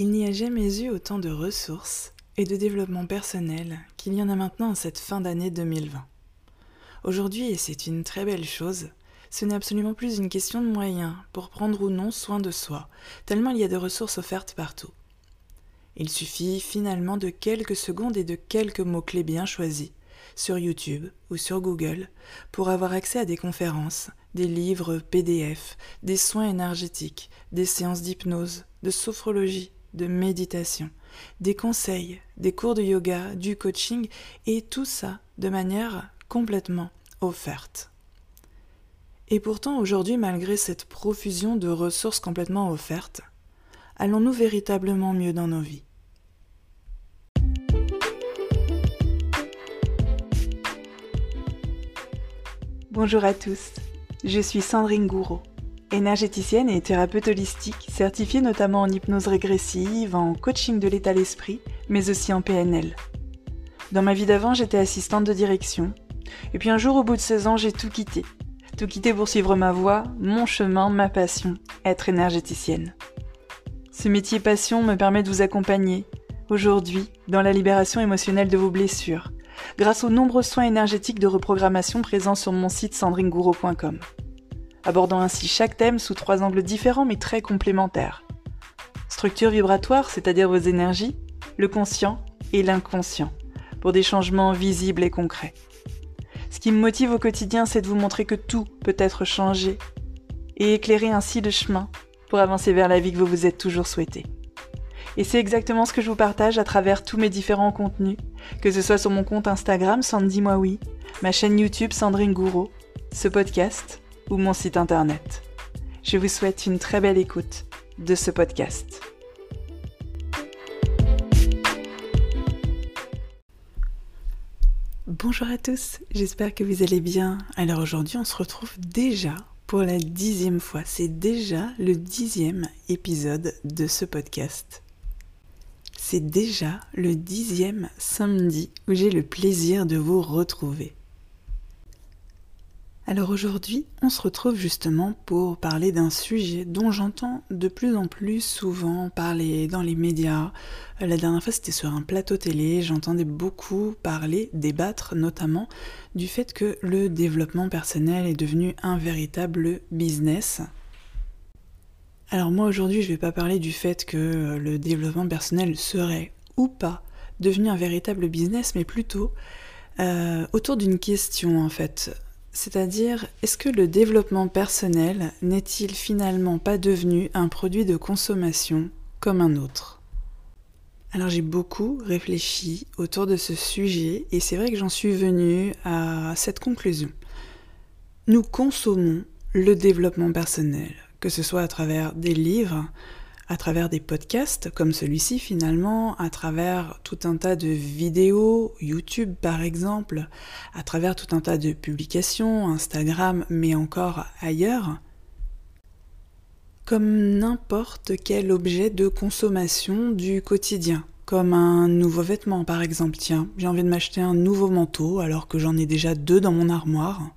Il n'y a jamais eu autant de ressources et de développement personnel qu'il y en a maintenant en cette fin d'année 2020. Aujourd'hui, et c'est une très belle chose, ce n'est absolument plus une question de moyens pour prendre ou non soin de soi, tellement il y a de ressources offertes partout. Il suffit finalement de quelques secondes et de quelques mots-clés bien choisis, sur YouTube ou sur Google, pour avoir accès à des conférences, des livres PDF, des soins énergétiques, des séances d'hypnose, de sophrologie, de méditation, des conseils, des cours de yoga, du coaching, et tout ça de manière complètement offerte. Et pourtant, aujourd'hui, malgré cette profusion de ressources complètement offertes, allons-nous véritablement mieux dans nos vies? Bonjour à tous, je suis Sandrine Gouraud énergéticienne et thérapeute holistique, certifiée notamment en hypnose régressive, en coaching de l'état d'esprit, mais aussi en PNL. Dans ma vie d'avant, j'étais assistante de direction. Et puis un jour, au bout de 16 ans, j'ai tout quitté. Tout quitté pour suivre ma voie, mon chemin, ma passion, être énergéticienne. Ce métier passion me permet de vous accompagner, aujourd'hui, dans la libération émotionnelle de vos blessures, grâce aux nombreux soins énergétiques de reprogrammation présents sur mon site sandringouro.com abordant ainsi chaque thème sous trois angles différents mais très complémentaires. Structure vibratoire, c'est-à-dire vos énergies, le conscient et l'inconscient, pour des changements visibles et concrets. Ce qui me motive au quotidien, c'est de vous montrer que tout peut être changé et éclairer ainsi le chemin pour avancer vers la vie que vous vous êtes toujours souhaité. Et c'est exactement ce que je vous partage à travers tous mes différents contenus, que ce soit sur mon compte Instagram Sandy ma chaîne YouTube Sandrine Gouraud, ce podcast ou mon site internet. Je vous souhaite une très belle écoute de ce podcast. Bonjour à tous, j'espère que vous allez bien. Alors aujourd'hui on se retrouve déjà pour la dixième fois. C'est déjà le dixième épisode de ce podcast. C'est déjà le dixième samedi où j'ai le plaisir de vous retrouver. Alors aujourd'hui, on se retrouve justement pour parler d'un sujet dont j'entends de plus en plus souvent parler dans les médias. La dernière fois, c'était sur un plateau télé, j'entendais beaucoup parler, débattre notamment du fait que le développement personnel est devenu un véritable business. Alors moi aujourd'hui, je ne vais pas parler du fait que le développement personnel serait ou pas devenu un véritable business, mais plutôt euh, autour d'une question en fait. C'est-à-dire, est-ce que le développement personnel n'est-il finalement pas devenu un produit de consommation comme un autre? Alors j'ai beaucoup réfléchi autour de ce sujet et c'est vrai que j'en suis venue à cette conclusion. Nous consommons le développement personnel, que ce soit à travers des livres, à travers des podcasts comme celui-ci finalement, à travers tout un tas de vidéos, YouTube par exemple, à travers tout un tas de publications, Instagram, mais encore ailleurs, comme n'importe quel objet de consommation du quotidien, comme un nouveau vêtement par exemple. Tiens, j'ai envie de m'acheter un nouveau manteau alors que j'en ai déjà deux dans mon armoire.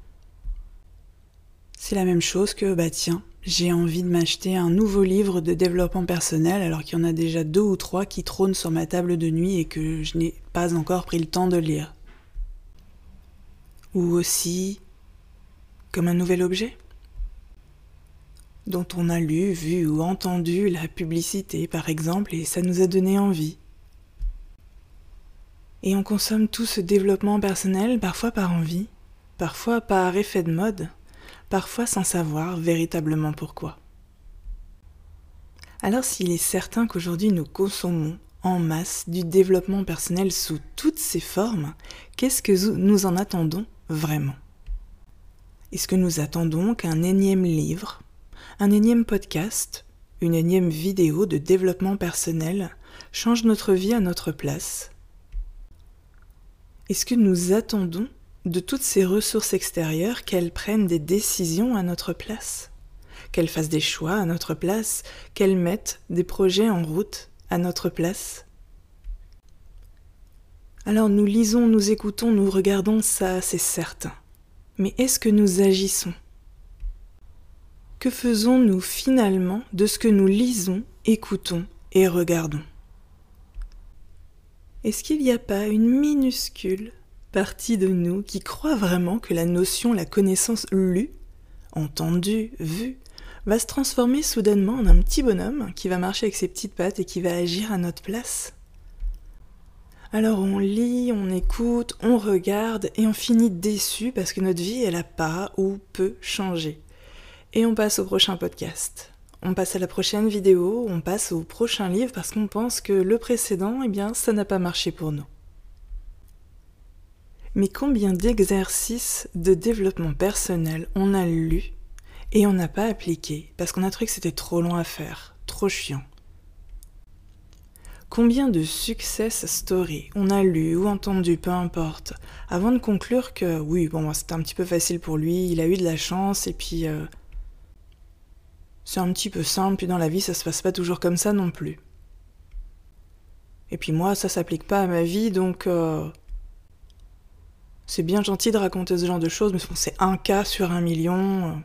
C'est la même chose que, bah tiens, j'ai envie de m'acheter un nouveau livre de développement personnel alors qu'il y en a déjà deux ou trois qui trônent sur ma table de nuit et que je n'ai pas encore pris le temps de lire. Ou aussi comme un nouvel objet dont on a lu, vu ou entendu la publicité par exemple et ça nous a donné envie. Et on consomme tout ce développement personnel parfois par envie, parfois par effet de mode parfois sans savoir véritablement pourquoi. Alors s'il est certain qu'aujourd'hui nous consommons en masse du développement personnel sous toutes ses formes, qu'est-ce que nous en attendons vraiment? Est-ce que nous attendons qu'un énième livre, un énième podcast, une énième vidéo de développement personnel change notre vie à notre place? Est-ce que nous attendons de toutes ces ressources extérieures qu'elles prennent des décisions à notre place, qu'elles fassent des choix à notre place, qu'elles mettent des projets en route à notre place. Alors nous lisons, nous écoutons, nous regardons, ça c'est certain. Mais est-ce que nous agissons? Que faisons-nous finalement de ce que nous lisons, écoutons et regardons? Est-ce qu'il n'y a pas une minuscule partie de nous qui croit vraiment que la notion, la connaissance lue, entendue, vue, va se transformer soudainement en un petit bonhomme qui va marcher avec ses petites pattes et qui va agir à notre place alors on lit, on écoute, on regarde et on finit déçu parce que notre vie elle a pas ou peu changé. Et on passe au prochain podcast. On passe à la prochaine vidéo, on passe au prochain livre parce qu'on pense que le précédent, eh bien, ça n'a pas marché pour nous. Mais combien d'exercices de développement personnel on a lu et on n'a pas appliqué parce qu'on a trouvé que c'était trop long à faire, trop chiant Combien de success stories on a lu ou entendu, peu importe, avant de conclure que oui, bon, c'était un petit peu facile pour lui, il a eu de la chance et puis euh, c'est un petit peu simple, puis dans la vie ça se passe pas toujours comme ça non plus. Et puis moi, ça s'applique pas à ma vie, donc euh, c'est bien gentil de raconter ce genre de choses, mais c'est un cas sur un million.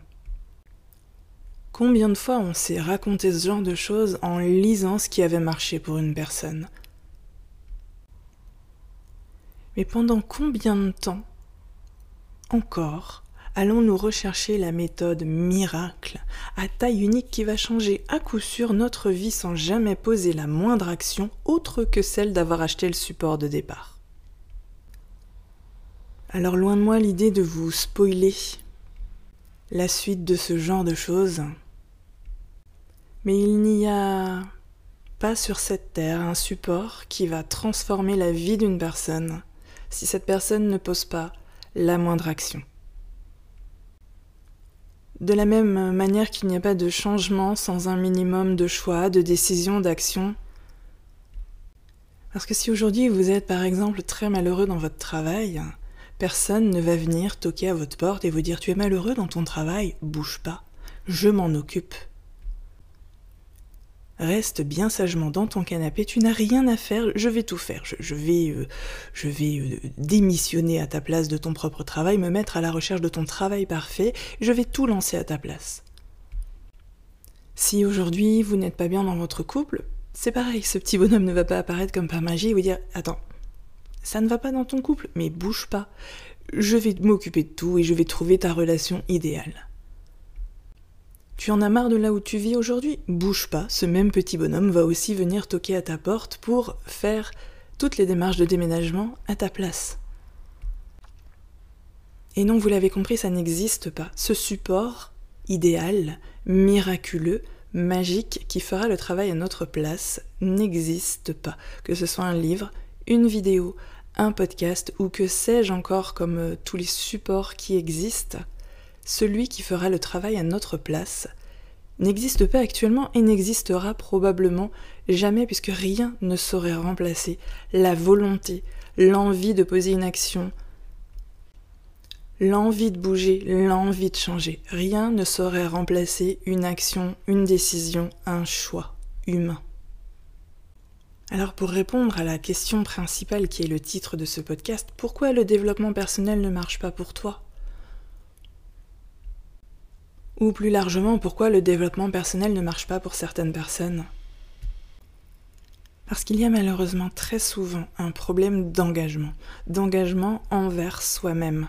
Combien de fois on s'est raconté ce genre de choses en lisant ce qui avait marché pour une personne? Mais pendant combien de temps encore allons-nous rechercher la méthode miracle à taille unique qui va changer à coup sûr notre vie sans jamais poser la moindre action autre que celle d'avoir acheté le support de départ? Alors loin de moi l'idée de vous spoiler la suite de ce genre de choses. Mais il n'y a pas sur cette terre un support qui va transformer la vie d'une personne si cette personne ne pose pas la moindre action. De la même manière qu'il n'y a pas de changement sans un minimum de choix, de décision, d'action. Parce que si aujourd'hui vous êtes par exemple très malheureux dans votre travail, personne ne va venir toquer à votre porte et vous dire tu es malheureux dans ton travail, bouge pas, je m'en occupe. Reste bien sagement dans ton canapé, tu n'as rien à faire, je vais tout faire. Je, vais, euh, euh, démissionner à ta place de ton propre travail, me mettre à la recherche de ton travail parfait, je vais tout lancer à ta place. Si aujourd'hui vous n'êtes pas bien dans votre couple, c'est pareil, ce petit bonhomme ne va pas apparaître comme par magie et vous dire Attends, ça ne va pas dans ton couple, mais bouge pas. Je vais m'occuper de tout et je vais trouver ta relation idéale. Tu en as marre de là où tu vis aujourd'hui? Bouge pas, ce même petit bonhomme va aussi venir toquer à ta porte pour faire toutes les démarches de déménagement à ta place. Et non, vous l'avez compris, ça n'existe pas. Ce support idéal, miraculeux, magique, qui fera le travail à notre place, n'existe pas. Que ce soit un livre, une vidéo, un podcast ou que sais-je encore comme euh, tous les supports qui existent, celui qui fera le travail à notre place, n'existe pas actuellement et n'existera probablement jamais puisque rien ne saurait remplacer la volonté, l'envie de poser une action, l'envie de bouger, l'envie de changer. Rien ne saurait remplacer une action, une décision, un choix humain. Alors pour répondre à la question principale qui est le titre de ce podcast, pourquoi le développement personnel ne marche pas pour toi? Ou plus largement, pourquoi le développement personnel ne marche pas pour certaines personnes? Parce qu'il y a malheureusement très souvent un problème d'engagement, d'engagement envers soi-même.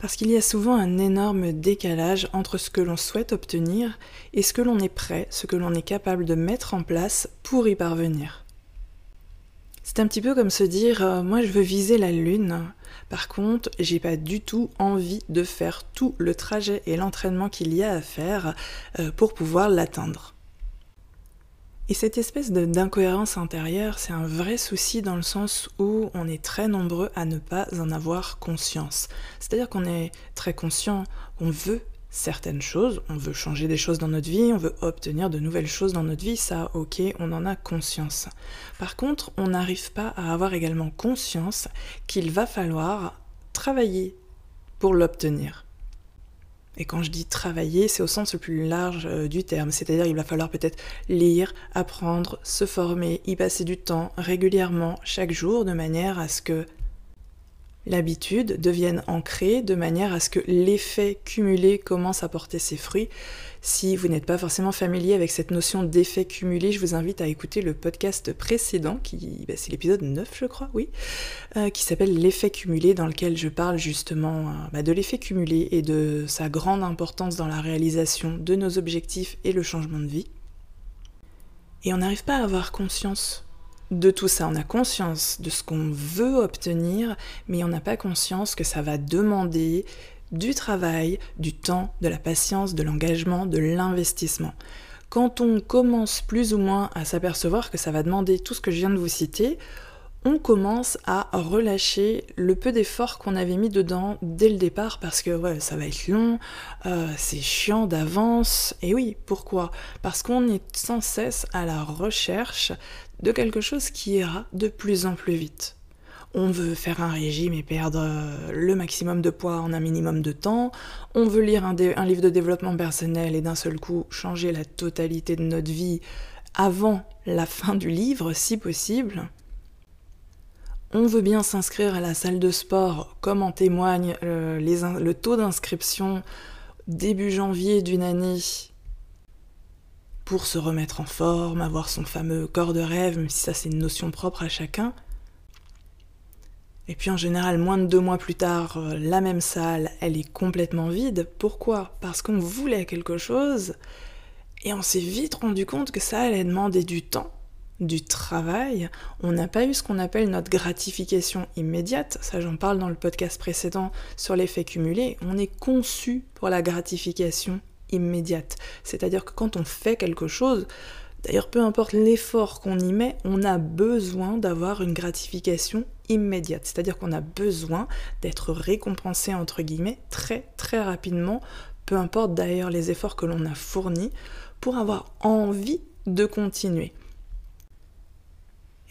Parce qu'il y a souvent un énorme décalage entre ce que l'on souhaite obtenir et ce que l'on est prêt, ce que l'on est capable de mettre en place pour y parvenir. C'est un petit peu comme se dire euh, moi je veux viser la lune, par contre, j'ai pas du tout envie de faire tout le trajet et l'entraînement qu'il y a à faire euh, pour pouvoir l'atteindre. Et cette espèce d'incohérence intérieure, c'est un vrai souci dans le sens où on est très nombreux à ne pas en avoir conscience. C'est-à-dire qu'on est très conscient, on veut certaines choses, on veut changer des choses dans notre vie, on veut obtenir de nouvelles choses dans notre vie, ça ok, on en a conscience. Par contre, on n'arrive pas à avoir également conscience qu'il va falloir travailler pour l'obtenir. Et quand je dis travailler, c'est au sens le plus large euh, du terme, c'est-à-dire il va falloir peut-être lire, apprendre, se former, y passer du temps régulièrement, chaque jour, de manière à ce que l'habitude devienne ancrée de manière à ce que l'effet cumulé commence à porter ses fruits. Si vous n'êtes pas forcément familier avec cette notion d'effet cumulé, je vous invite à écouter le podcast précédent, qui bah, c'est l'épisode 9 je crois, oui, euh, qui s'appelle l'effet cumulé, dans lequel je parle justement euh, bah, de l'effet cumulé et de sa grande importance dans la réalisation de nos objectifs et le changement de vie. Et on n'arrive pas à avoir conscience de tout ça. On a conscience de ce qu'on veut obtenir, mais on n'a pas conscience que ça va demander du travail, du temps, de la patience, de l'engagement, de l'investissement. Quand on commence plus ou moins à s'apercevoir que ça va demander tout ce que je viens de vous citer, on commence à relâcher le peu d'efforts qu'on avait mis dedans dès le départ parce que ça va être long, euh, c'est chiant d'avance. Et oui, pourquoi? Parce qu'on est sans cesse à la recherche de quelque chose qui ira de plus en plus vite. On veut faire un régime et perdre euh, le maximum de poids en un minimum de temps. On veut lire un, livre de développement personnel et d'un seul coup changer la totalité de notre vie avant la fin du livre, si possible on veut bien s'inscrire à la salle de sport, comme en témoigne euh, le taux d'inscription début janvier d'une année pour se remettre en forme, avoir son fameux corps de rêve, même si ça c'est une notion propre à chacun. Et puis en général, moins de deux mois plus tard, euh, la même salle, elle est complètement vide. Pourquoi? Parce qu'on voulait quelque chose et on s'est vite rendu compte que ça allait demander du temps du travail, on n'a pas eu ce qu'on appelle notre gratification immédiate, ça j'en parle dans le podcast précédent sur l'effet cumulé, on est conçu pour la gratification immédiate. C'est-à-dire que quand on fait quelque chose, d'ailleurs peu importe l'effort qu'on y met, on a besoin d'avoir une gratification immédiate. C'est-à-dire qu'on a besoin d'être récompensé entre guillemets très très rapidement, peu importe d'ailleurs les efforts que l'on a fournis, pour avoir envie de continuer.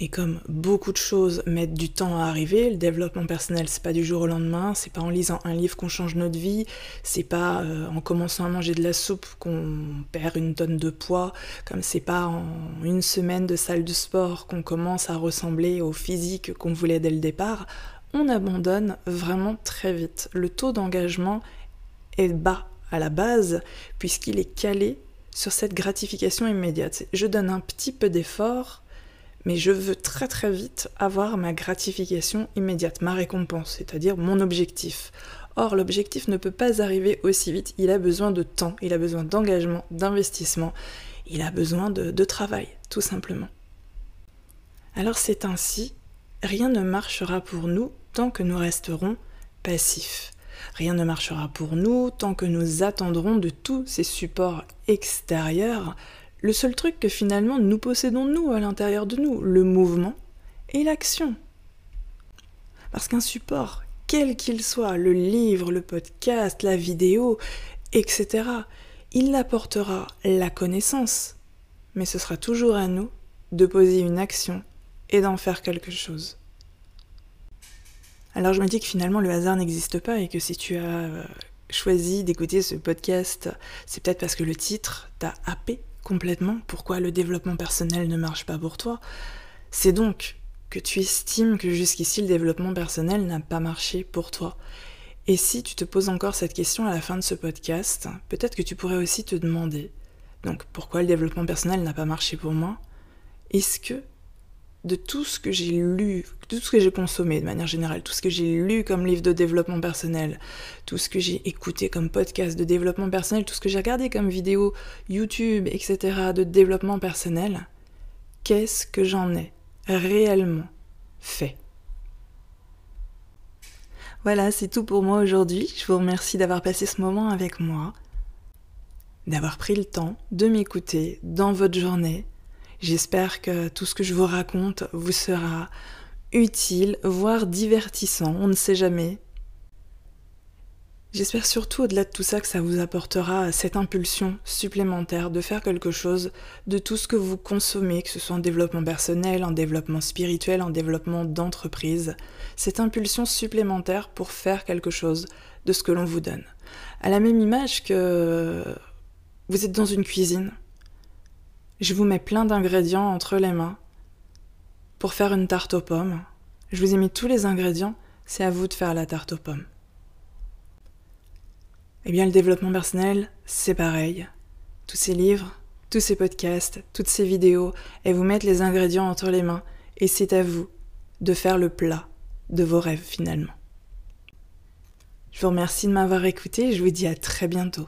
Et comme beaucoup de choses mettent du temps à arriver, le développement personnel, c'est pas du jour au lendemain, c'est pas en lisant un livre qu'on change notre vie, c'est pas euh, en commençant à manger de la soupe qu'on perd une tonne de poids, comme c'est pas en une semaine de salle de sport qu'on commence à ressembler au physique qu'on voulait dès le départ. On abandonne vraiment très vite. Le taux d'engagement est bas à la base, puisqu'il est calé sur cette gratification immédiate. Je donne un petit peu d'effort, mais je veux très très vite avoir ma gratification immédiate, ma récompense, c'est-à-dire mon objectif. Or, l'objectif ne peut pas arriver aussi vite, il a besoin de temps, il a besoin d'engagement, d'investissement, il a besoin de, de travail, tout simplement. Alors c'est ainsi, rien ne marchera pour nous tant que nous resterons passifs. Rien ne marchera pour nous tant que nous attendrons de tous ces supports extérieurs le seul truc que finalement nous possédons nous à l'intérieur de nous, le mouvement et l'action. Parce qu'un support, quel qu'il soit, le livre, le podcast, la vidéo, etc., il apportera la connaissance, mais ce sera toujours à nous de poser une action et d'en faire quelque chose. Alors je me dis que finalement le hasard n'existe pas et que si tu as euh, choisi d'écouter ce podcast, c'est peut-être parce que le titre t'a happé complètement pourquoi le développement personnel ne marche pas pour toi, c'est donc que tu estimes que jusqu'ici le développement personnel n'a pas marché pour toi. Et si tu te poses encore cette question à la fin de ce podcast, peut-être que tu pourrais aussi te demander, donc pourquoi le développement personnel n'a pas marché pour moi? Est-ce que de tout ce que j'ai lu, tout ce que j'ai consommé de manière générale, tout ce que j'ai lu comme livre de développement personnel, tout ce que j'ai écouté comme podcast de développement personnel, tout ce que j'ai regardé comme vidéo YouTube, etc. de développement personnel, qu'est-ce que j'en ai réellement fait? Voilà, c'est tout pour moi aujourd'hui. Je vous remercie d'avoir passé ce moment avec moi, d'avoir pris le temps de m'écouter dans votre journée J'espère que tout ce que je vous raconte vous sera utile, voire divertissant, on ne sait jamais. J'espère surtout au-delà de tout ça que ça vous apportera cette impulsion supplémentaire de faire quelque chose de tout ce que vous consommez, que ce soit en développement personnel, en développement spirituel, en développement d'entreprise, cette impulsion supplémentaire pour faire quelque chose de ce que l'on vous donne. À la même image que vous êtes dans une cuisine, je vous mets plein d'ingrédients entre les mains pour faire une tarte aux pommes. Je vous ai mis tous les ingrédients. c'est à vous de faire la tarte aux pommes. Eh bien, le développement personnel, c'est pareil. Tous ces livres, tous ces podcasts, toutes ces vidéos, elles vous mettent les ingrédients entre les mains, et c'est à vous de faire le plat de vos rêves finalement. Je vous remercie de m'avoir écouté et je vous dis à très bientôt.